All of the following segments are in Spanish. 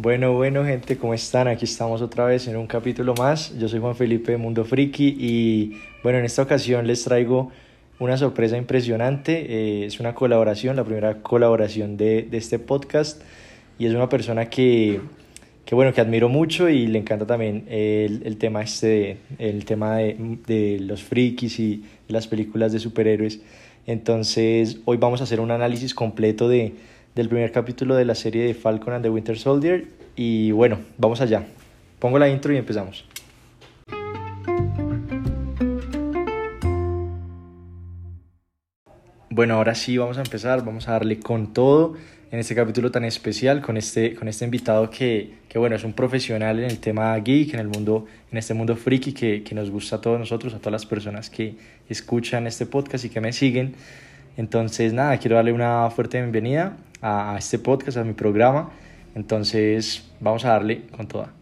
Bueno, bueno, gente, ¿cómo están? Aquí estamos otra vez en un capítulo más. Yo soy Juan Felipe de Mundo Friki y bueno, en esta ocasión les traigo una sorpresa impresionante. Eh, es una colaboración, la primera colaboración de, de, este podcast y es una persona que, que, bueno, que admiro mucho y le encanta también el, el tema este, el tema de, de los frikis y las películas de superhéroes. Entonces, hoy vamos a hacer un análisis completo de del primer capítulo de la serie de Falcon and the Winter Soldier. Y bueno, vamos allá. Pongo la intro y empezamos. Bueno, ahora sí vamos a empezar, vamos a darle con todo en este capítulo tan especial con este, con este invitado que, que bueno, es un profesional en el tema geek, en el mundo, en este mundo friki que, que nos gusta a todos nosotros, a todas las personas que escuchan este podcast y que me siguen. Entonces, nada, quiero darle una fuerte bienvenida a, este podcast, a mi programa. Entonces, vamos a darle con toda.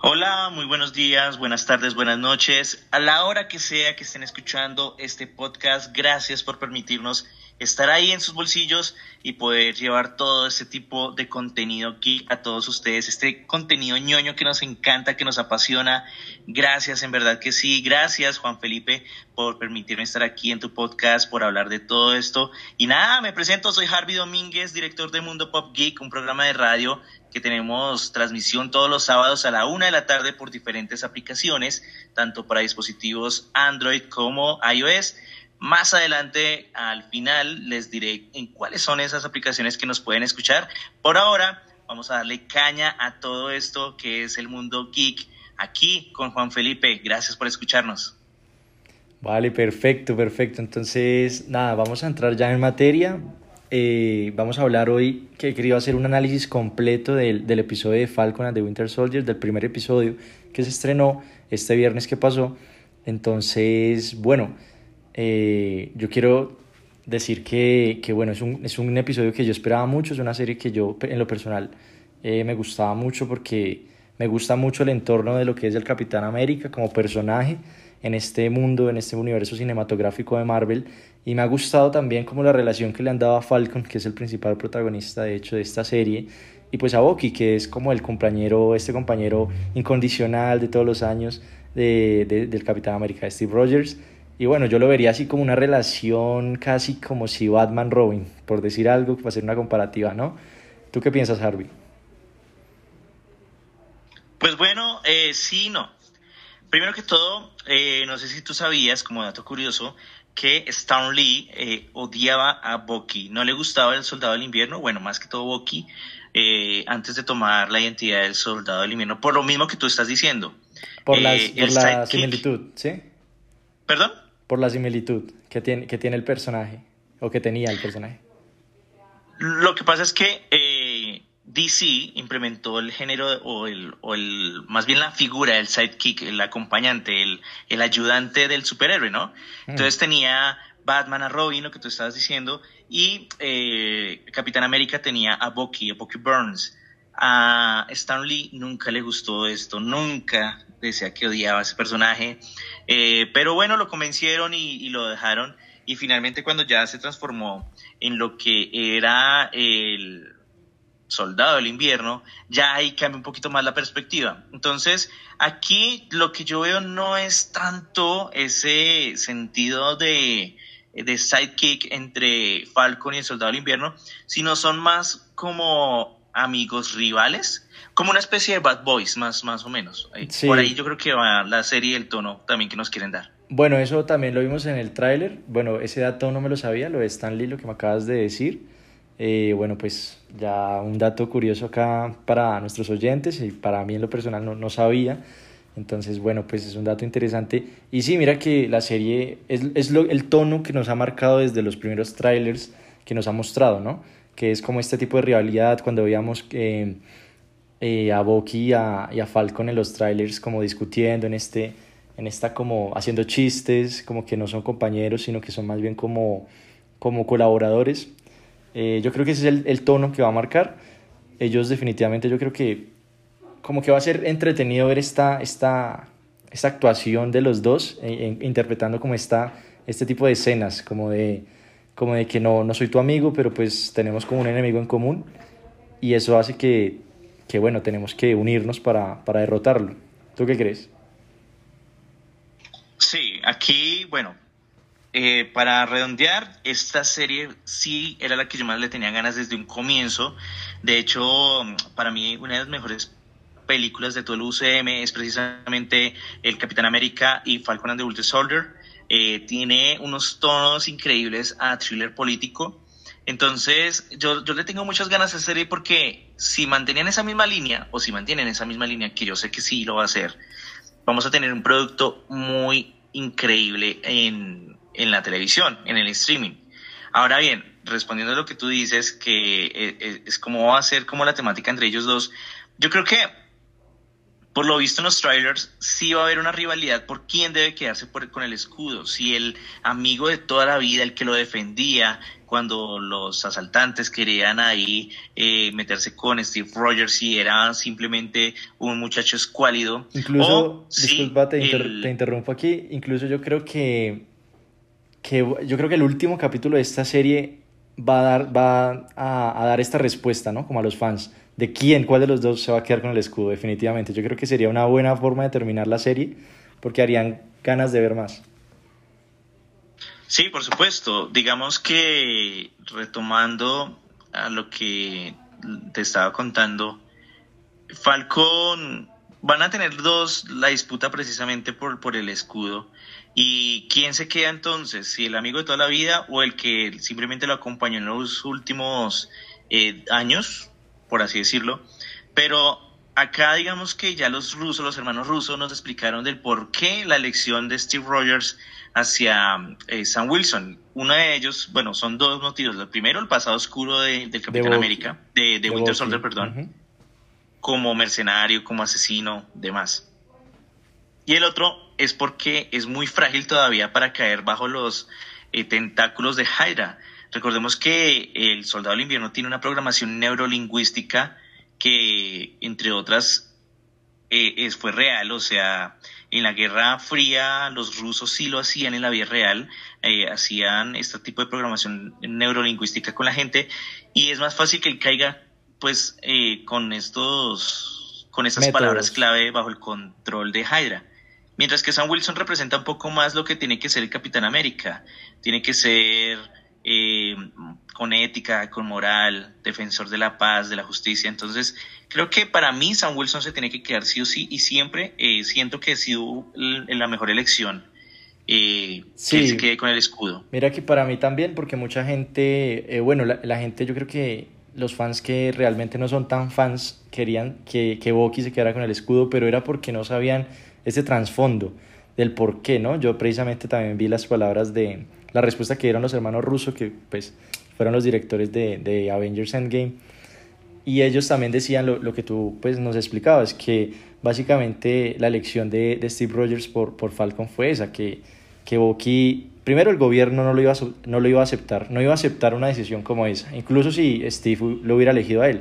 Hola, muy buenos días, buenas tardes, buenas noches. A la hora que sea que estén escuchando este podcast, gracias por permitirnos estar ahí en sus bolsillos y poder llevar todo este tipo de contenido aquí a todos ustedes, este contenido ñoño que nos encanta, que nos apasiona. Gracias, en verdad que sí. Gracias, Juan Felipe, por permitirme estar aquí en tu podcast, por hablar de todo esto. Y nada, me presento, soy Harvey Domínguez, director de Mundo Pop Geek, un programa de radio que tenemos transmisión todos los sábados a la una de la tarde por diferentes aplicaciones, tanto para dispositivos Android como iOS. Más adelante, al final, les diré en cuáles son esas aplicaciones que nos pueden escuchar. Por ahora, vamos a darle caña a todo esto que es el mundo geek aquí con Juan Felipe. Gracias por escucharnos. Vale, perfecto, perfecto. Entonces, nada, vamos a entrar ya en materia. Eh, vamos a hablar hoy que he querido hacer un análisis completo del, del episodio de Falcon and the Winter Soldier, del primer episodio que se estrenó este viernes que pasó. Entonces, bueno, eh, yo quiero decir que, que bueno, es un, es un, episodio que yo esperaba mucho, es una serie que yo en lo personal eh, me gustaba mucho porque me gusta mucho el entorno de lo que es el Capitán América como personaje en este mundo, en este universo cinematográfico de Marvel y me ha gustado también como la relación que le han dado a Falcon, que es el principal protagonista de hecho de esta serie, y pues a Bucky, que es como el compañero, este compañero incondicional de todos los años de, de, del Capitán América, Steve Rogers. Y bueno, yo lo vería así como una relación casi como si Batman Robin, por decir algo, para hacer una comparativa, ¿no? ¿Tú qué piensas, Harvey? Pues bueno, eh, sí, no. Primero que todo, eh, no sé si tú sabías, como dato curioso, que Stan Lee eh, odiaba a Bucky. No le gustaba el Soldado del Invierno, bueno, más que todo Bucky, eh, antes de tomar la identidad del Soldado del Invierno, por lo mismo que tú estás diciendo. Por, las, por la similitud, ¿sí? ¿Perdón? Por la similitud que tiene, que tiene el personaje o que tenía el personaje. Lo que pasa es que eh, DC implementó el género o el, o el, más bien la figura, el sidekick, el acompañante, el, el ayudante del superhéroe, ¿no? Mm. Entonces tenía Batman a Robin, lo que tú estabas diciendo, y eh, Capitán América tenía a Bucky, a Bucky Burns. A Stan Lee nunca le gustó esto, nunca decía que odiaba a ese personaje. Eh, pero bueno, lo convencieron y, lo dejaron. Y finalmente cuando ya se transformó en lo que era el soldado del invierno, ya ahí cambia un poquito más la perspectiva. Entonces, aquí lo que yo veo no es tanto ese sentido de, de sidekick entre Falcon y el soldado del invierno, sino son más como amigos rivales como una especie de Bad Boys, más, más o menos. Sí. Por ahí yo creo que va la serie y el tono también que nos quieren dar. Bueno, eso también lo vimos en el tráiler. Bueno, ese dato no me lo sabía, lo de Stan Lee, lo que me acabas de decir. Eh, bueno, pues ya un dato curioso acá para nuestros oyentes y para mí en lo personal no, no sabía. Entonces, bueno, pues es un dato interesante. Y sí, mira que la serie es, es lo, el tono que nos ha marcado desde los primeros trailers que nos ha mostrado, ¿no? Que es como este tipo de rivalidad cuando veíamos. Eh, eh, a Bucky y a, a, Falcon en los trailers como discutiendo en este en esta como haciendo chistes como que no son compañeros sino que son más bien como como colaboradores eh, yo creo que ese es el, el, tono que va a marcar ellos definitivamente yo creo que como que va a ser entretenido ver esta esta esta actuación de los dos eh, interpretando como esta este tipo de escenas como de como de que no no soy tu amigo pero pues tenemos como un enemigo en común y eso hace que, que bueno, tenemos que unirnos para, para derrotarlo. ¿Tú qué crees? Sí, aquí, bueno, eh, para redondear, esta serie sí era la que yo más le tenía ganas desde un comienzo. De hecho, para mí una de las mejores películas de todo el UCM es precisamente El Capitán América y Falcon and the Winter Soldier. Eh, tiene unos tonos increíbles a thriller político. Entonces, yo, yo le tengo muchas ganas a serie porque si mantenían esa misma línea, o si mantienen esa misma línea, que yo sé que sí lo va a hacer, vamos a tener un producto muy increíble en, en la televisión, en el streaming. Ahora bien, respondiendo a lo que tú dices, que eh, eh, es, como va a ser como la temática entre ellos dos, yo creo que por lo visto en los trailers sí va a haber una rivalidad por quién debe quedarse con el escudo, si el amigo de toda la vida, el que lo defendía cuando los asaltantes querían ahí eh, meterse con Steve Rogers, si era simplemente un muchacho escuálido. Incluso, disculpa, te interrumpo aquí, incluso yo creo que que yo creo que el último capítulo de esta serie va a dar, va a, dar esta respuesta, ¿no? Como a los fans, de quién, cuál de los dos se va a quedar con el escudo, definitivamente. Yo creo que sería una buena forma de terminar la serie, porque harían ganas de ver más. Sí, por supuesto. Digamos que retomando a lo que te estaba contando, Falcon van a tener dos la disputa precisamente por, por el escudo. ¿Y quién se queda entonces? ¿Si el amigo de toda la vida o el que simplemente lo acompañó en los últimos eh, años, por así decirlo? Pero acá digamos que ya los rusos, los hermanos rusos nos explicaron del por qué la elección de Steve Rogers hacia eh, Sam Wilson. Uno de ellos, bueno, son dos motivos. El primero, el pasado oscuro de, del Capitán América, de, Winter Soldier, perdón, como mercenario, como asesino, demás. Y el otro es porque es muy frágil todavía para caer bajo los eh, tentáculos de Hydra. Recordemos que el Soldado del Invierno tiene una programación neurolingüística que, entre otras, eh, fue real. O sea, en la Guerra Fría los rusos sí lo hacían en la vida real, eh, hacían este tipo de programación neurolingüística con la gente y es más fácil que él caiga pues con estos con estas palabras clave bajo el control de Hydra. Mientras que Sam Wilson representa un poco más lo que tiene que ser el Capitán América. Tiene que ser eh, con ética, con moral, defensor de la paz, de la justicia. Entonces, creo que para mí Sam Wilson se tiene que quedar sí o sí y siempre eh, siento que ha sido la mejor elección. Eh, que se quede con el escudo. Mira que para mí también, porque mucha gente, eh, bueno, la, la, gente, yo creo que los fans que realmente no son tan fans querían que, que Bucky se quedara con el escudo, pero era porque no sabían ese trasfondo del por qué, ¿no? Yo precisamente también vi las palabras de la respuesta que dieron los hermanos rusos, que pues fueron los directores de, de Avengers Endgame, y ellos también decían lo, lo, que tú pues nos explicabas, que básicamente la elección de, de Steve Rogers por, por Falcon fue esa, que, que primero el gobierno no lo, iba a, no lo iba a aceptar, no iba a aceptar una decisión como esa, incluso si Steve lo hubiera elegido a él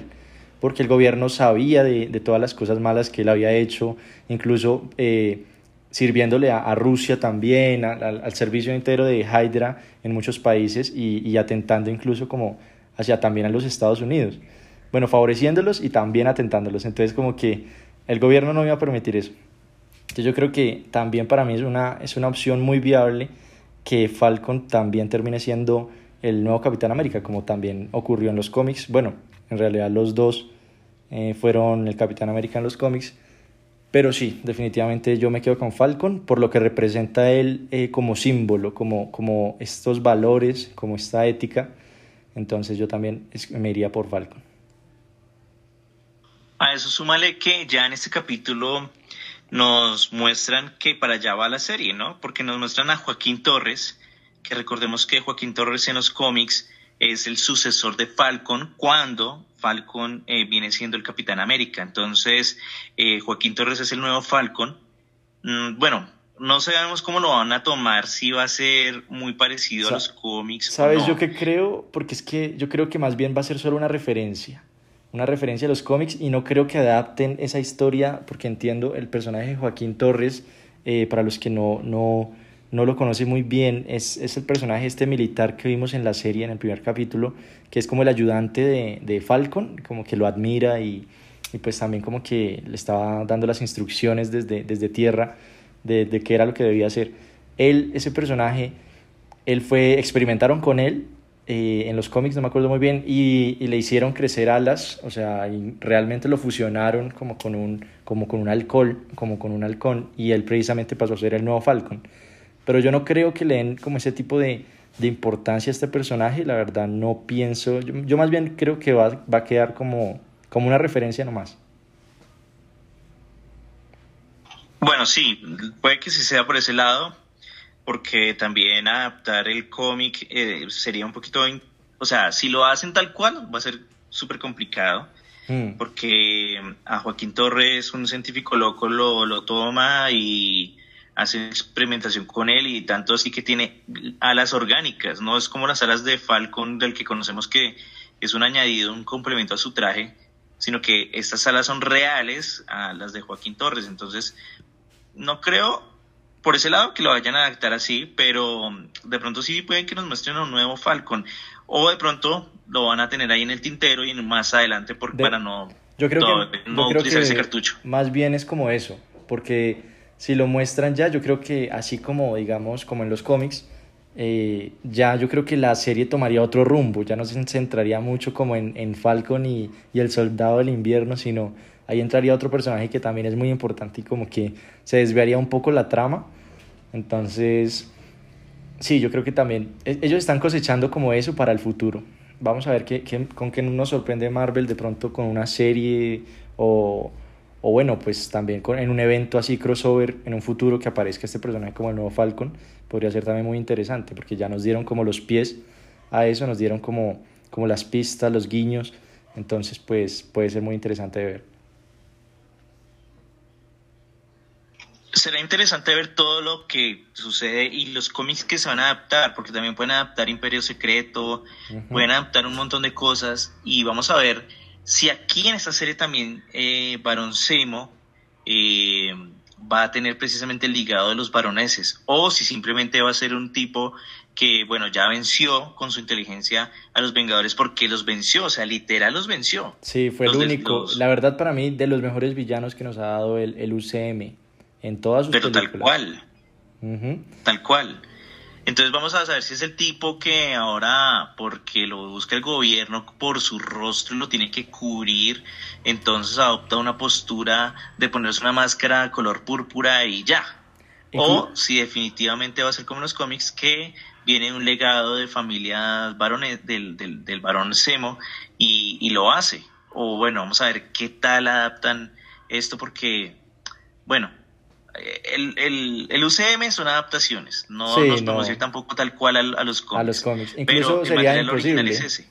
porque el gobierno sabía de, de todas las cosas malas que él había hecho, incluso eh, sirviéndole a, Rusia también, al servicio entero de Hydra en muchos países y, y, atentando incluso como hacia también a los Estados Unidos. Bueno, favoreciéndolos y también atentándolos. Entonces como que el gobierno no iba a permitir eso. Entonces yo creo que también para mí es una, es una opción muy viable que Falcon también termine siendo el nuevo Capitán América, como también ocurrió en los cómics. Bueno, en realidad los dos eh, fueron el Capitán América en los cómics. Pero sí, definitivamente yo me quedo con Falcon por lo que representa él eh, como símbolo, como, como estos valores, como esta ética. Entonces yo también me iría por Falcon. A eso súmale que ya en este capítulo nos muestran que para allá va la serie, ¿no? Porque nos muestran a Joaquín Torres, que recordemos que Joaquín Torres en los cómics es el sucesor de Falcon cuando Falcon eh, viene siendo el Capitán América. Entonces, eh, Joaquín Torres es el nuevo Falcon. Mm, bueno, no sabemos cómo lo van a tomar, si va a ser muy parecido a los cómics. ¿Sabes yo qué creo? Porque es que yo creo que más bien va a ser solo una referencia. Una referencia a los cómics y no creo que adapten esa historia porque entiendo el personaje de Joaquín Torres, eh, para los que no, no no lo conoce muy bien, es, es el personaje este militar que vimos en la serie, en el primer capítulo, que es como el ayudante de, de Falcon, como que lo admira y, y, pues también como que le estaba dando las instrucciones desde, desde tierra de, de qué era lo que debía hacer. Él, ese personaje, él fue, experimentaron con él eh, en los cómics, no me acuerdo muy bien, y, le hicieron crecer alas, o sea, realmente lo fusionaron como con un, como con un alcohol, como con un halcón, y él precisamente pasó a ser el nuevo Falcon. Pero yo no creo que le den como ese tipo de, de importancia a este personaje, la verdad no pienso, yo, yo más bien creo que va, va, a quedar como, como una referencia nomás. Bueno, sí, puede que sí sea por ese lado, porque también adaptar el cómic eh, sería un poquito, o sea, si lo hacen tal cual, va a ser súper complicado, mm. porque a Joaquín Torres, un científico loco, lo, lo toma y hace experimentación con él y tanto así que tiene alas orgánicas, no es como las alas de Falcon del que conocemos que es un añadido, un complemento a su traje, sino que estas alas son reales a las de Joaquín Torres, entonces no creo por ese lado que lo vayan a adaptar así, pero de pronto sí pueden que nos muestren un nuevo Falcon o de pronto lo van a tener ahí en el tintero y más adelante por, de, para no, yo creo que, no yo creo utilizar que ese cartucho. Más bien es como eso, porque si lo muestran ya, yo creo que así como, digamos, como en los cómics, eh, ya yo creo que la serie tomaría otro rumbo, ya no se centraría mucho como en, en Falcon y, y, el Soldado del Invierno, sino ahí entraría otro personaje que también es muy importante y como que se desviaría un poco la trama. Entonces, sí, yo creo que también e, ellos están cosechando como eso para el futuro. Vamos a ver qué, qué, con qué nos sorprende Marvel de pronto con una serie o o bueno, pues también con, en un evento así crossover en un futuro que aparezca este personaje como el nuevo Falcon, podría ser también muy interesante, porque ya nos dieron como los pies a eso, nos dieron como, como las pistas, los guiños, entonces pues puede ser muy interesante de ver. Será interesante ver todo lo que sucede y los cómics que se van a adaptar, porque también pueden adaptar Imperio Secreto, uh -huh. pueden adaptar un montón de cosas y vamos a ver si aquí en esta serie también eh, Barón Semo eh, va a tener precisamente el ligado de los baroneses o si simplemente va a ser un tipo que, bueno, ya venció con su inteligencia a los Vengadores porque los venció, o sea, literal los venció. Sí, fue el único. Los... La verdad, para mí, de los mejores villanos que nos ha dado el, el UCM en todas sus Pero películas. tal cual. Uh -huh. Tal cual. Entonces vamos a saber si es el tipo que ahora, porque lo busca el gobierno por su rostro, lo tiene que cubrir, entonces adopta una postura de ponerse una máscara color púrpura y ya. O si definitivamente va a ser como en los cómics, que viene un legado de familias varones, del, del, del varón Semo y, y lo hace. O bueno, vamos a ver qué tal adaptan esto, porque, bueno, el, el, el, UCM son adaptaciones, no sí, nos podemos no. ir tampoco tal cual a, a, los cómics. A los cómics. Incluso sería imposible. Es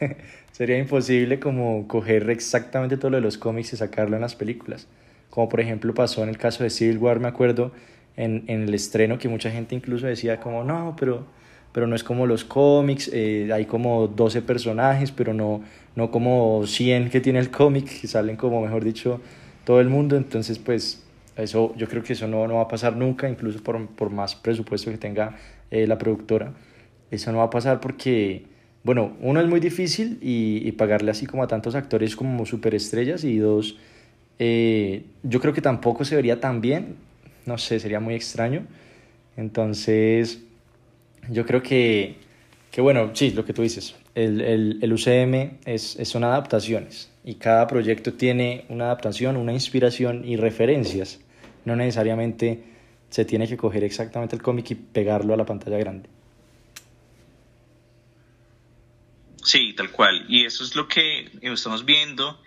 sería imposible como coger exactamente todo lo de los cómics y sacarlo en las películas. Como por ejemplo pasó en el caso de Civil War, me acuerdo, en, en el estreno que mucha gente incluso decía como, no, pero, pero no es como los cómics, eh, hay como 12 personajes, pero no, no como 100 que tiene el cómic, que salen como, mejor dicho, todo el mundo. Entonces, pues eso, yo creo que eso no, no va a pasar nunca, incluso por, por más presupuesto que tenga eh, la productora. Eso no va a pasar porque, bueno, uno es muy difícil y, y pagarle así como a tantos actores como superestrellas y dos, eh, yo creo que tampoco se vería tan bien, no sé, sería muy extraño. Entonces, yo creo que, que bueno, sí, lo que tú dices, el, el, el UCM es, es, son adaptaciones y cada proyecto tiene una adaptación, una inspiración y referencias no necesariamente se tiene que coger exactamente el cómic y pegarlo a la pantalla grande. Sí, tal cual. Y eso es lo que estamos viendo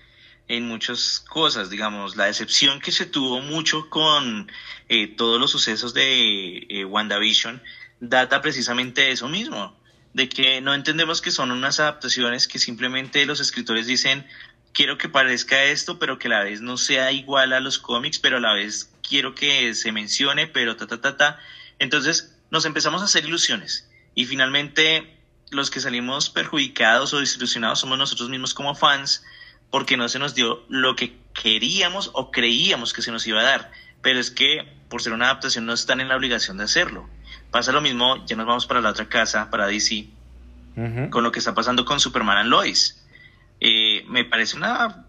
en muchas cosas, digamos, la decepción que se tuvo mucho con eh, todos los sucesos de eh, WandaVision data precisamente de eso mismo, de que no entendemos que son unas adaptaciones que simplemente los escritores dicen, quiero que parezca esto, pero que a la vez no sea igual a los cómics, pero a la vez quiero que se mencione, pero ta, ta, ta, ta. Entonces nos empezamos a hacer ilusiones y finalmente los que salimos perjudicados o desilusionados somos nosotros mismos como fans porque no se nos dio lo que queríamos o creíamos que se nos iba a dar. Pero es que por ser una adaptación no están en la obligación de hacerlo. pasa lo mismo, ya nos vamos para la otra casa, para DC, con lo que está pasando con Superman and Lois. Eh, me parece una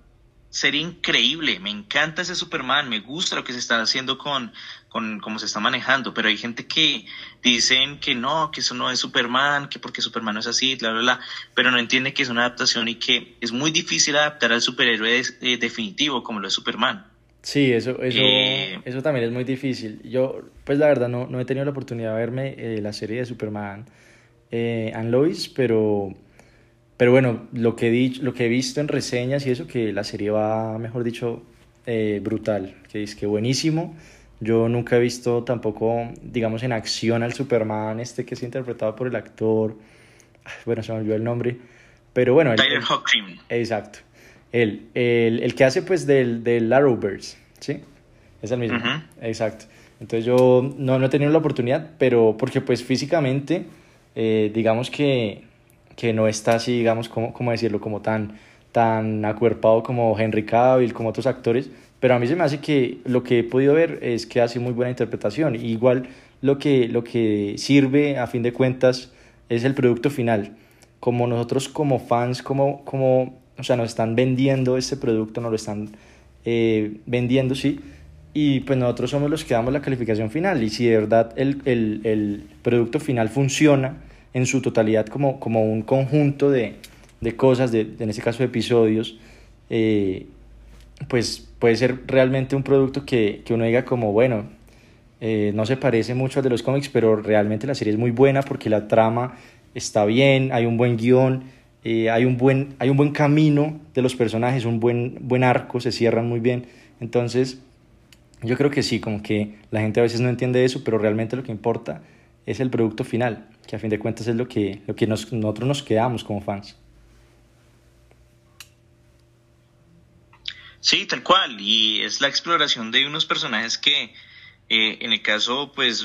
sería increíble. Me encanta ese Superman, me gusta lo que se está haciendo con, con cómo se está manejando, pero hay gente que dicen que no, que eso no es Superman, que porque Superman no es así, bla, bla, bla, pero no entiende que es una adaptación y que es muy difícil adaptar al superhéroe eh, definitivo como lo es Superman. Sí, eso, eso, eh, eso también es muy difícil. Yo, pues la verdad, no, no he tenido la oportunidad de verme eh, la serie de Superman and Lois, pero pero bueno, lo que, he dicho, lo que he visto en reseñas y eso, que la serie va, mejor dicho, eh, brutal, que es que buenísimo. Yo nunca he visto tampoco, digamos, en acción al Superman este que es interpretado por el actor, bueno, se me olvidó el nombre, pero bueno. Tyler Exacto. Él, el, el, que hace pues del, del Arrowverse, ¿sí? Es el mismo. Exacto. Entonces yo no, no he tenido la oportunidad, pero porque pues físicamente, eh, digamos que que no está así, digamos, como, como decirlo, como tan, tan acuerpado como Henry Cavill, como otros actores, pero a mí se me hace que lo que he podido ver es que hace muy buena interpretación. igual lo que, lo que sirve, a fin de cuentas, es el producto final. Como nosotros como fans, como, como o sea, nos están vendiendo este producto, nos lo están eh, vendiendo, sí, y pues nosotros somos los que damos la calificación final. Y si de verdad el, el, el producto final funciona, en su totalidad como, como un conjunto de, de cosas, de, en este caso episodios, eh, pues puede ser realmente un producto que, que uno diga como, bueno, eh, no se parece mucho al de los cómics, pero realmente la serie es muy buena porque la trama está bien, hay un buen guion, eh, hay, un buen, hay un buen camino de los personajes, un buen, buen arco, se cierran muy bien. Entonces, yo creo que sí, como que la gente a veces no entiende eso, pero realmente lo que importa es el producto final que a fin de cuentas es lo que, lo que nosotros nos quedamos como fans. Sí, tal cual, y es la exploración de unos personajes que, eh, en el caso, pues,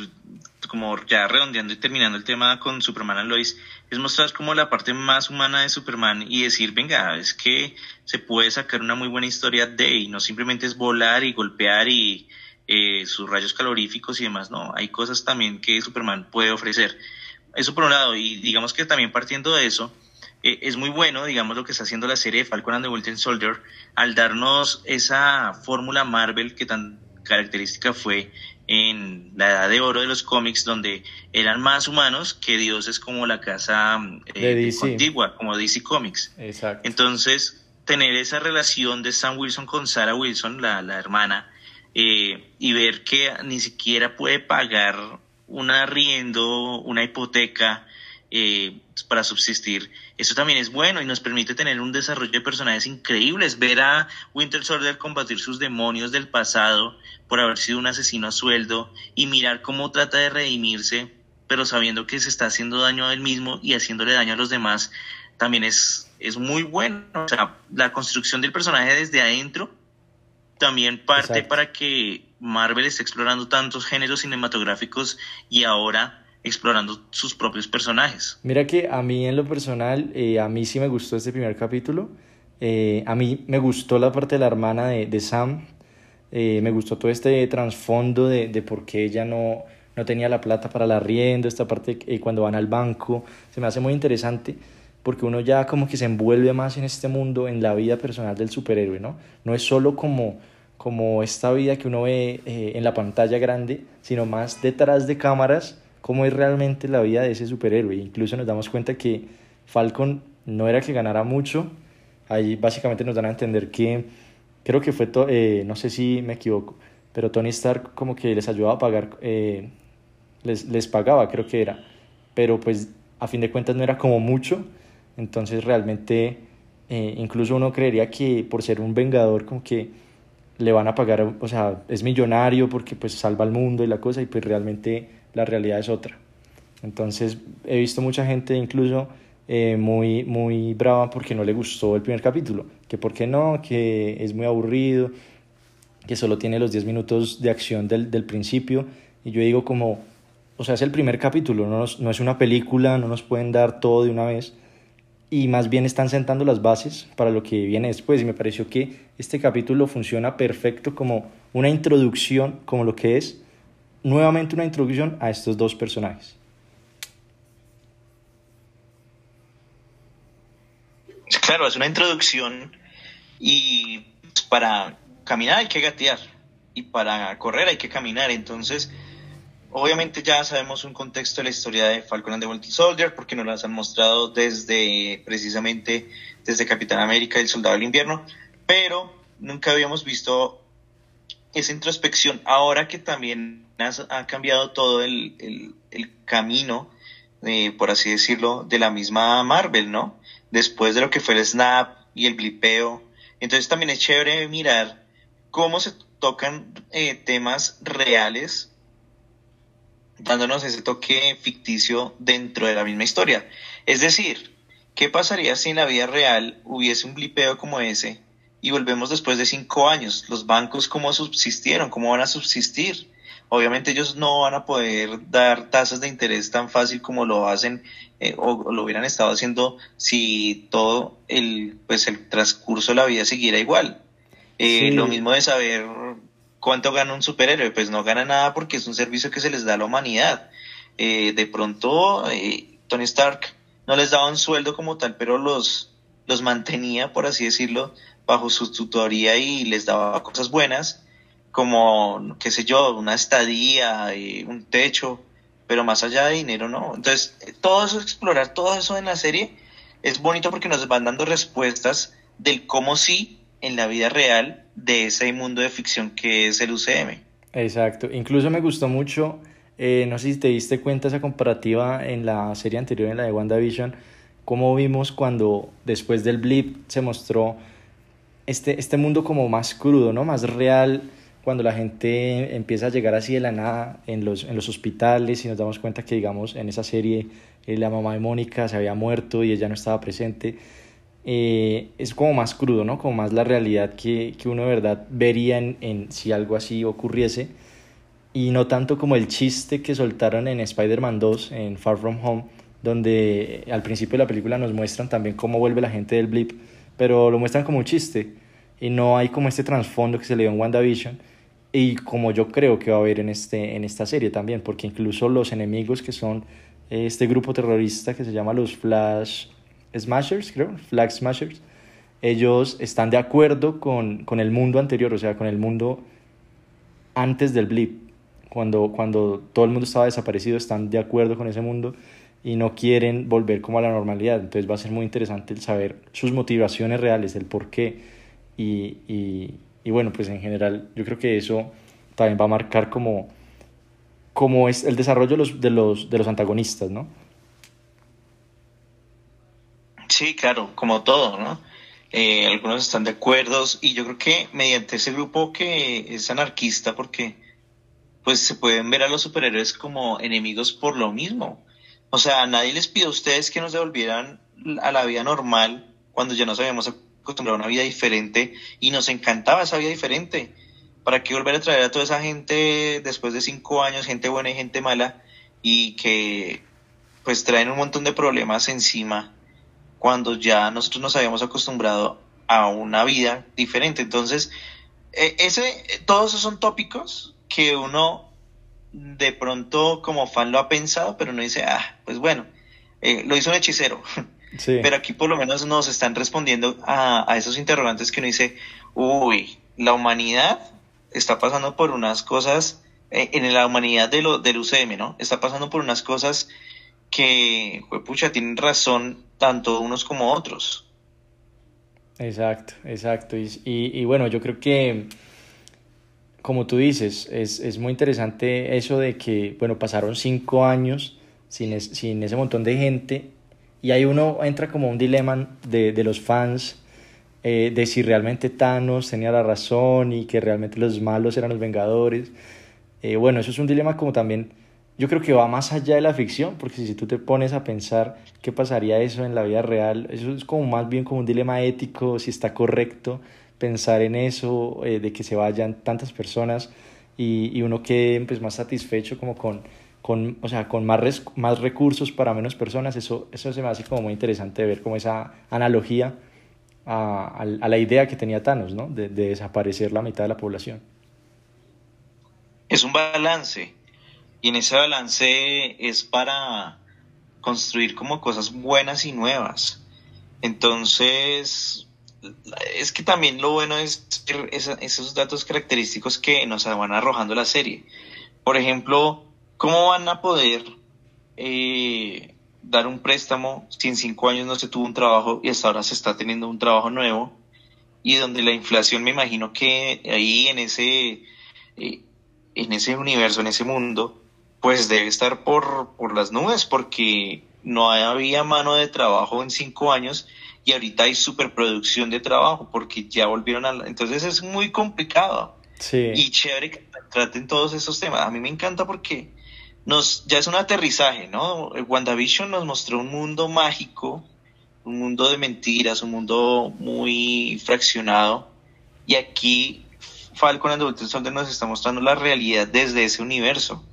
como ya redondeando y terminando el tema con Superman Lois, es mostrar como la parte más humana de Superman y decir, venga, es que se puede sacar una muy buena historia de, y no simplemente es volar y golpear y eh, sus rayos caloríficos y demás, no, hay cosas también que Superman puede ofrecer. Eso por un lado, y digamos que también partiendo de eso, eh, es muy bueno, digamos, lo que está haciendo la serie Falcon and the Winter Soldier al darnos esa fórmula Marvel que tan característica fue en la edad de oro de los cómics, donde eran más humanos que dioses como la casa eh, contigua, como DC Comics. Exacto. Entonces, tener esa relación de Sam Wilson con Sarah Wilson, la, la hermana, eh, y ver que ni siquiera puede pagar un arriendo, una hipoteca eh, para subsistir. Eso también es bueno y nos permite tener un desarrollo de personajes increíbles. Ver a Winter Soldier combatir sus demonios del pasado por haber sido un asesino a sueldo y mirar cómo trata de redimirse, pero sabiendo que se está haciendo daño a él mismo y haciéndole daño a los demás, también es, es muy bueno. O sea, la construcción del personaje desde adentro también parte para que Marvel está explorando tantos géneros cinematográficos y ahora explorando sus propios personajes. Mira que a mí en lo personal, eh, a mí sí me gustó este primer capítulo. Eh, a mí me gustó la parte de la hermana de, de Sam. Eh, me gustó todo este trasfondo de, de por qué ella no, no tenía la plata para la arriendo, esta parte cuando van al banco. Se me hace muy interesante porque uno ya como que se envuelve más en este mundo, en la vida personal del superhéroe, ¿no? No es solo como como esta vida que uno ve eh, en la pantalla grande, sino más detrás de cámaras, cómo es realmente la vida de ese superhéroe. Incluso nos damos cuenta que Falcon no era que ganara mucho, ahí básicamente nos dan a entender que, creo que fue, eh, no sé si me equivoco, pero Tony Stark como que les ayudaba a pagar, eh, les, les pagaba, creo que era, pero pues a fin de cuentas no era como mucho, entonces realmente incluso uno creería que por ser un vengador como que le van a pagar, o sea, es millonario porque pues salva al mundo y la cosa y pues realmente la realidad es otra. Entonces he visto mucha gente incluso eh, muy, muy brava porque no le gustó el primer capítulo, que por qué no, que es muy aburrido, que solo tiene los 10 minutos de acción del, del principio y yo digo como, o sea, es el primer capítulo, no, no es una película, no nos pueden dar todo de una vez y más bien están sentando las bases para lo que viene después y me pareció que este capítulo funciona perfecto como una introducción, como lo que es, nuevamente una introducción a estos dos personajes. Claro, es una introducción y para caminar hay que gatear y para correr hay que caminar. Entonces, obviamente ya sabemos un contexto de la historia de Falcon and the Winter Soldier porque nos las han mostrado desde precisamente desde Capitán América y el Soldado del Invierno, pero nunca habíamos visto esa introspección. Ahora que también ha, cambiado todo el, camino, eh, por así decirlo, de la misma Marvel, ¿no? Después de lo que fue el snap y el blipeo. Entonces también es chévere mirar cómo se tocan eh, temas reales, dándonos ese toque ficticio dentro de la misma historia. Es decir, ¿qué pasaría si en la vida real hubiese un blipeo como ese y volvemos después de cinco años. Los bancos, ¿cómo subsistieron? ¿Cómo van a subsistir? Obviamente ellos no van a poder dar tasas de interés tan fácil como lo hacen eh, o, lo hubieran estado haciendo si todo el, pues el transcurso de la vida siguiera igual. Eh, lo mismo de saber cuánto gana un superhéroe, pues no gana nada porque es un servicio que se les da a la humanidad. Eh, de pronto, Tony Stark no les daba un sueldo como tal, pero los, los mantenía, por así decirlo, bajo su tutoría y les daba cosas buenas, como, qué sé yo, una estadía, y un techo, pero más allá de dinero, no. Entonces, todo eso, explorar todo eso en la serie es bonito porque nos van dando respuestas del cómo sí en la vida real de ese mundo de ficción que es el UCM. Exacto, incluso me gustó mucho, eh, no sé si te diste cuenta esa comparativa en la serie anterior, en la de WandaVision, cómo vimos cuando después del blip se mostró este, este mundo como más crudo, ¿no? Más real, cuando la gente empieza a llegar así de la nada en los, en los hospitales y nos damos cuenta que, digamos, en esa serie eh, la mamá de Mónica se había muerto y ella no estaba presente. Eh, es como más crudo, ¿no? Como más la realidad que, que uno de verdad vería en, en, si algo así ocurriese. Y no tanto como el chiste que soltaron en Spider-Man 2, en Far From Home, donde al principio de la película nos muestran también cómo vuelve la gente del blip pero lo muestran como un chiste y no hay como este trasfondo que se le dio en WandaVision y como yo creo que va a haber en, este, en esta serie también, porque incluso los enemigos que son este grupo terrorista que se llama los Flash Smashers, creo, Flag Smashers, ellos están de acuerdo con, con el mundo anterior, o sea, con el mundo antes del blip, cuando, cuando todo el mundo estaba desaparecido, están de acuerdo con ese mundo y no quieren volver como a la normalidad. Entonces va a ser muy interesante el saber sus motivaciones reales, el por qué. Y, y, y bueno, pues en general yo creo que eso también va a marcar como, como es el desarrollo de los, de los, de los antagonistas, ¿no? Sí, claro, como todo, ¿no? Eh, algunos están de acuerdo y yo creo que mediante ese grupo que es anarquista, porque pues se pueden ver a los superhéroes como enemigos por lo mismo. O sea, nadie les pidió a ustedes que nos devolvieran a la vida normal cuando ya nos habíamos acostumbrado a una vida diferente y nos encantaba esa vida diferente. ¿Para qué volver a traer a toda esa gente después de cinco años, gente buena y gente mala, y que pues traen un montón de problemas encima cuando ya nosotros nos habíamos acostumbrado a una vida diferente? Entonces, e, ese, todos esos son tópicos que uno de pronto como fan lo ha pensado, pero no dice, ah, pues bueno, eh, lo hizo un hechicero. Pero aquí por lo menos nos están respondiendo a, a, esos interrogantes que uno dice, uy, la humanidad está pasando por unas cosas, eh, en la humanidad de lo, del UCM, ¿no? Está pasando por unas cosas que, pucha, tienen razón tanto unos como otros. Exacto, exacto. y, y bueno, yo creo que como tú dices, es, es, muy interesante eso de que, bueno, pasaron cinco años sin, sin ese montón de gente y ahí uno entra como un dilema de, de los fans eh, de si realmente Thanos tenía la razón y que realmente los malos eran los Vengadores. Eh, bueno, eso es un dilema como también, yo creo que va más allá de la ficción, porque si tú te pones a pensar qué pasaría eso en la vida real, eso es como más bien como un dilema ético, si está correcto pensar en eso, eh, de que se vayan tantas personas y, y, uno quede pues, más satisfecho como con, con, o sea, con más, más recursos para menos personas, eso, eso se me hace como muy interesante ver como esa analogía a, a, la idea que tenía Thanos, De, de, desaparecer la mitad de la población. Es un balance, Y en ese balance es para construir como cosas buenas y nuevas. Entonces, es que también lo bueno es esos datos característicos que nos van arrojando la serie. Por ejemplo, ¿cómo van a poder eh, dar un préstamo si en cinco años no se tuvo un trabajo y hasta ahora se está teniendo un trabajo nuevo? Y donde la inflación, me imagino que ahí en ese, eh, en ese universo, en ese mundo, pues debe estar por, por las nubes, porque no había mano de trabajo en cinco años y ahorita hay superproducción de trabajo porque ya volvieron a... Entonces es muy complicado. Sí. Y chévere que traten todos esos temas. A mí me encanta porque nos, ya es un aterrizaje, ¿no? WandaVision nos mostró un mundo mágico, un mundo de mentiras, un mundo muy fraccionado. Y aquí Falcon and the Winter Soldier nos está mostrando la realidad desde ese universo.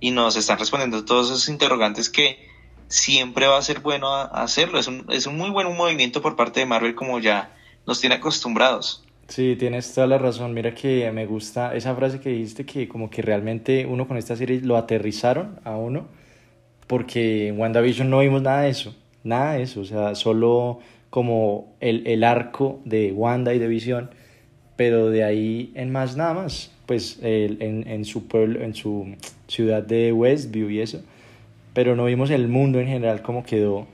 Y nos están respondiendo todos esos interrogantes que siempre va a ser bueno hacerlo. Es un, es un muy buen movimiento por parte de Marvel como ya nos tiene acostumbrados. Sí, tienes toda la razón. Mira que me gusta esa frase que dijiste que como que realmente uno con esta serie lo aterrizaron a uno porque en WandaVision no vimos nada de eso, nada de eso, o sea, solo como el, el arco de Wanda y de Visión, pero de ahí en más nada más, pues el, en, en, su pueblo, en su ciudad de Westview y eso, pero no vimos el mundo en general como quedó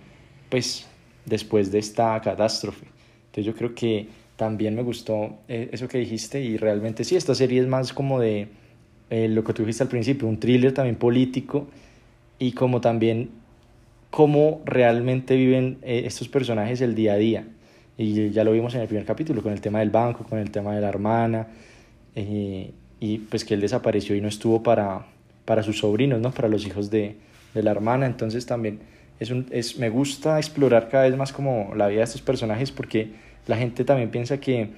pues después de esta catástrofe. Entonces yo creo que también me gustó eh, eso que dijiste y realmente sí, esta serie es más como de eh, lo que tú dijiste al principio, un thriller también político y como también cómo realmente viven eh, estos personajes el día a día. Y ya lo vimos en el primer capítulo con el tema del banco, con el tema de la hermana, y pues que él desapareció y no estuvo para, para sus sobrinos, ¿no? para los hijos de, de la hermana, entonces también es un, es, me gusta explorar cada vez más como la vida de estos personajes porque la gente también piensa que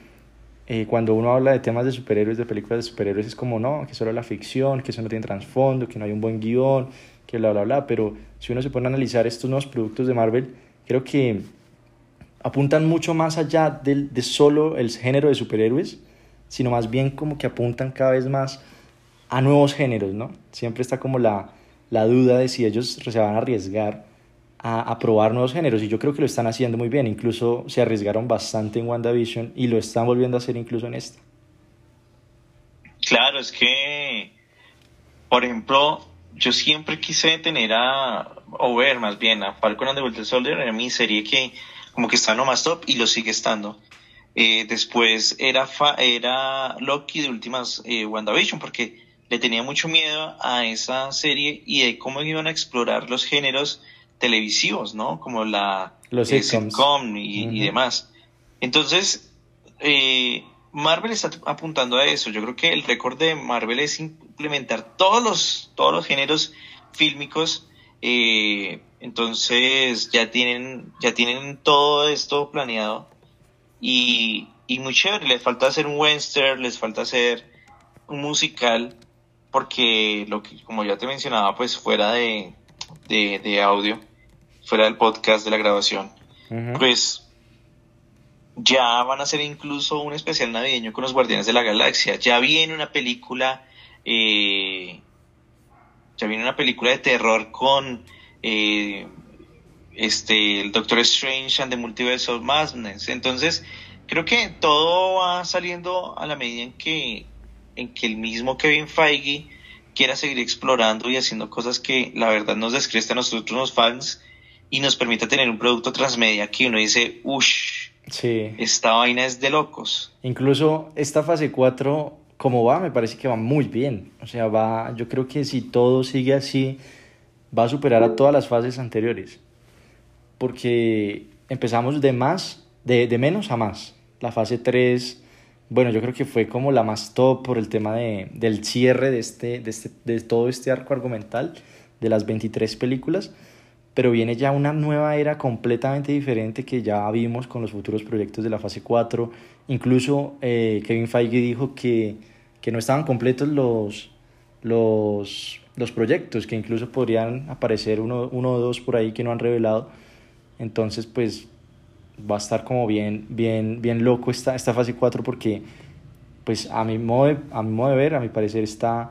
eh, cuando uno habla de temas de superhéroes, de películas de superhéroes, es como no, que solo la ficción, que eso no tiene trasfondo, que no hay un buen guion, que bla, bla, bla, pero si uno se pone a analizar estos nuevos productos de Marvel, creo que apuntan mucho más allá de, de solo el género de superhéroes, sino más bien como que apuntan cada vez más a nuevos géneros, ¿no? Siempre está como la, la duda de si ellos se van a arriesgar a, probar nuevos géneros y yo creo que lo están haciendo muy bien, incluso se arriesgaron bastante en WandaVision y lo están volviendo a hacer incluso en esta. Claro, es que, por ejemplo, yo siempre quise tener a, o ver más bien a Falcon and the Winter Soldier, era mi serie que como que está nomás top y lo sigue estando. Eh, después era, era Loki de últimas eh, WandaVision, porque le tenía mucho miedo a esa serie y de cómo iban a explorar los géneros televisivos, ¿no? Como la los sitcom y, demás. Entonces, eh, Marvel está apuntando a eso. Yo creo que el récord de Marvel es implementar todos los, todos los géneros fílmicos. Eh, entonces ya tienen, ya tienen todo esto planeado. Y, y muy chévere. Les falta hacer un western, les falta hacer un musical porque lo que, como ya te mencionaba, pues fuera de, de, audio, fuera del podcast de la grabación, pues ya van a hacer incluso un especial navideño con los Guardianes de la Galaxia. Ya viene una película, eh, ya viene una película de terror con eh, este el Doctor Strange and the Multiverse of Madness. Entonces, creo que todo va saliendo a la medida en que en que el mismo Kevin Feige quiera seguir explorando y haciendo cosas que la verdad nos descresta a nosotros los fans y nos permita tener un producto transmedia que uno dice, uff, sí. esta vaina es de locos. Incluso esta fase 4, como va, me parece que va muy bien. O sea, va, yo creo que si todo sigue así, va a superar a todas las fases anteriores. Porque empezamos de más, de, de menos a más. La fase 3 bueno, yo creo que fue como la más top por el tema de, del cierre de, este, de, este, de todo este arco argumental de las 23 películas, pero viene ya una nueva era completamente diferente que ya vimos con los futuros proyectos de la fase 4. Incluso eh, Kevin Feige dijo que, que no estaban completos los, los, los proyectos, que incluso podrían aparecer uno, uno o dos por ahí que no han revelado. Entonces, pues va a estar como bien, bien, bien loco esta, esta fase 4 porque pues a mi, modo de, a modo de ver, a mi parecer está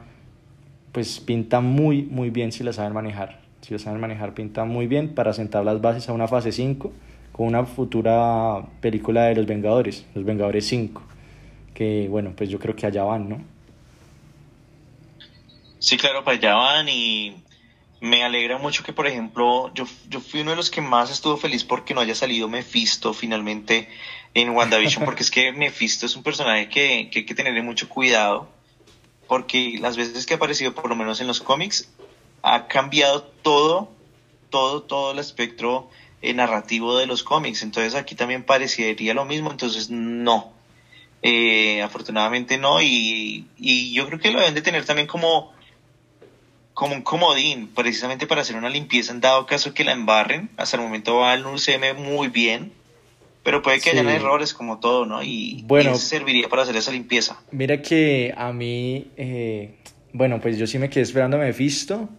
pues pinta muy, muy bien si la saben manejar. Si la saben manejar, pinta muy bien para sentar las bases a una fase 5 con una futura película de Los Vengadores, Los Vengadores 5. Que bueno, pues yo creo que allá van, ¿no? Sí, claro, para allá van y me alegra mucho que, por ejemplo, yo, yo fui uno de los que más estuvo feliz porque no haya salido Mephisto finalmente en WandaVision, porque es que Mephisto es un personaje que, que hay que tenerle mucho cuidado, porque las veces que ha aparecido, por lo menos en los cómics, ha cambiado todo, todo, todo el espectro eh, narrativo de los cómics. Entonces aquí también parecería lo mismo, entonces no. Eh, afortunadamente no, y, y yo creo que lo deben de tener también como como un comodín, precisamente para hacer una limpieza en dado caso que la embarren. Hasta el momento va el UCM muy bien, pero puede que hayan errores como todo, ¿no? Y, bueno, serviría para hacer esa limpieza. Mira que a mí, eh, bueno, pues yo sí me quedé esperando a Mephisto,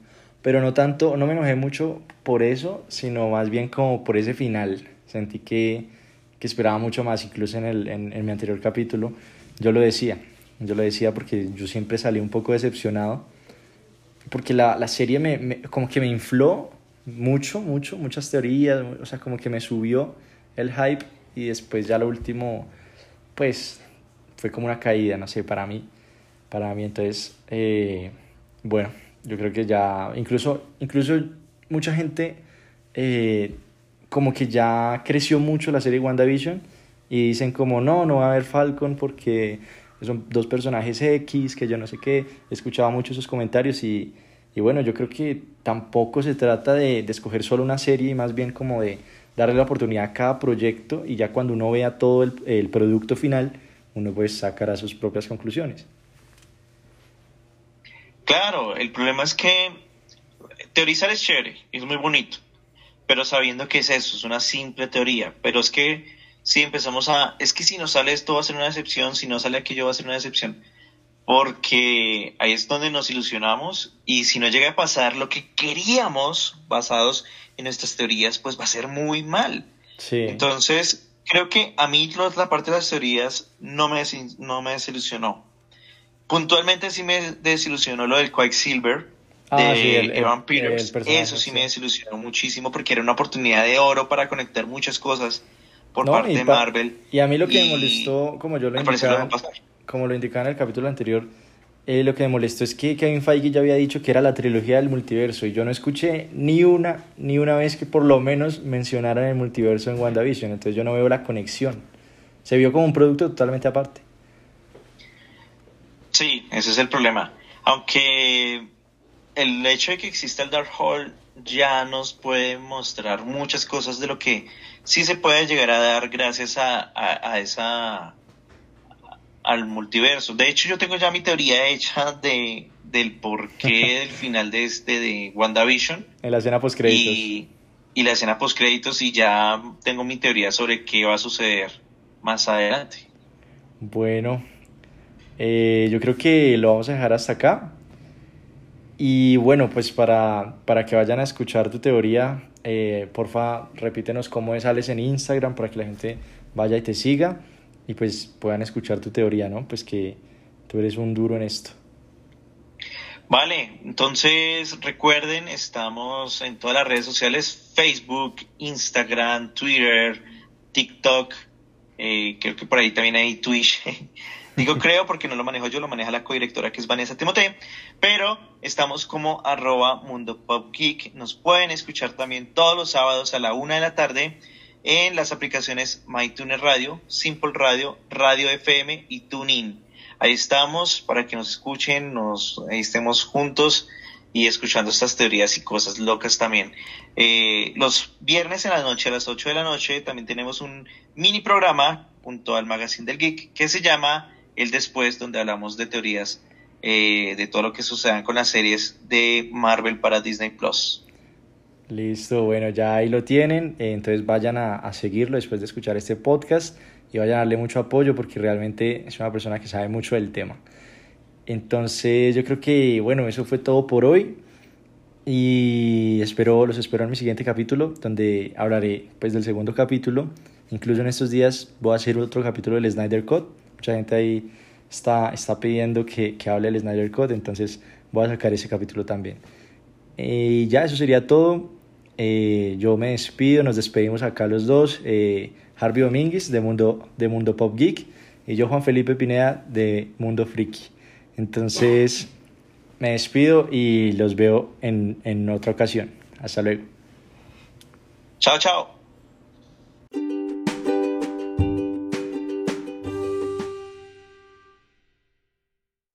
pero no tanto, no me enojé mucho por eso, sino más bien como por ese final. Sentí que, que esperaba mucho más, incluso en, el, en, en mi anterior capítulo. Yo lo decía, yo lo decía porque yo siempre salí un poco decepcionado porque la, la serie me, me, como que me infló mucho, mucho, muchas teorías, o sea, como que me subió el hype y después ya lo último, pues fue como una caída, no sé, para mí, para mí, entonces, eh, bueno, yo creo que ya, incluso, incluso mucha gente eh, como que ya creció mucho la serie WandaVision y dicen como, no, no va a haber Falcon porque son dos personajes X, que yo no sé qué, escuchaba mucho esos comentarios y, y bueno, yo creo que tampoco se trata de, de, escoger solo una serie y más bien como de darle la oportunidad a cada proyecto y ya cuando uno vea todo el, el producto final, uno pues sacará sus propias conclusiones. Claro, el problema es que teorizar es chévere, es muy bonito, pero sabiendo que es eso, es una simple teoría, pero es que si empezamos a, es que si no sale esto va a ser una decepción, si no sale aquello va a ser una decepción, porque ahí es donde nos ilusionamos y si no llega a pasar lo que queríamos basados en nuestras teorías, pues va a ser muy mal. Sí. Entonces, creo que a mí la parte de las teorías no me, no me desilusionó. Puntualmente sí me desilusionó lo del Quicksilver, ah, de sí, el, Evan Peters. Eso sí, sí, me desilusionó muchísimo porque era una oportunidad de oro para conectar muchas cosas por parte de Marvel. Y a mí lo que me molestó, como yo lo indicaba, como lo indicaba en el capítulo anterior, eh, lo que me molestó es que Kevin Feige ya había dicho que era la trilogía del multiverso y yo no escuché ni una, ni una vez que por lo menos mencionaran el multiverso en WandaVision, entonces yo no veo la conexión. Se vio como un producto totalmente aparte. Sí, ese es el problema. Aunque el hecho de que exista el Dark Hole ya nos puede mostrar muchas cosas de lo que sí se puede llegar a dar gracias a, a, esa al multiverso. De hecho, yo tengo ya mi teoría hecha de del porqué del final de este de WandaVision. En la escena post créditos. Y, y la escena post créditos y ya tengo mi teoría sobre qué va a suceder más adelante. Bueno, eh, yo creo que lo vamos a dejar hasta acá. Y bueno, pues para, para que vayan a escuchar tu teoría, eh, porfa, repítenos cómo sales en Instagram para que la gente vaya y te siga y pues puedan escuchar tu teoría, ¿no? Pues que tú eres un duro en esto. Vale, entonces recuerden, estamos en todas las redes sociales, Facebook, Instagram, Twitter, TikTok, eh, creo que por ahí también hay Twitch. Digo creo porque no lo manejo yo, lo maneja la codirectora que es Vanessa Timote, pero estamos como arroba Mundo Pop Geek. Nos pueden escuchar también todos los sábados a la una de la tarde en las aplicaciones MyTuner Radio, Simple Radio, Radio FM y TuneIn. Ahí estamos para que nos escuchen, nos estemos juntos y escuchando estas teorías y cosas locas también. Eh, los viernes en la noche, a las 8 de la noche, también tenemos un mini programa junto al Magazine del Geek que se llama el después, donde hablamos de teorías eh, de todo lo que suceda con las series de Marvel para Disney Plus. Listo, bueno, ya ahí lo tienen, eh, entonces vayan a, a, seguirlo después de escuchar este podcast y vayan a darle mucho apoyo porque realmente es una persona que sabe mucho del tema. Entonces yo creo que, bueno, eso fue todo por hoy y espero, los espero en mi siguiente capítulo donde hablaré pues del segundo capítulo. Incluso en estos días voy a hacer otro capítulo del Snyder Cut mucha gente ahí está, está pidiendo que, que hable el Snyder Code, entonces voy a sacar ese capítulo también. Y ya, eso sería todo. Eh, yo me despido, nos despedimos acá los dos. Eh, Harvey Domínguez de Mundo, de Mundo Pop Geek y yo Juan Felipe Pineda de Mundo Friki. Entonces me despido y los veo en, en otra ocasión. Hasta luego. Chao, chao.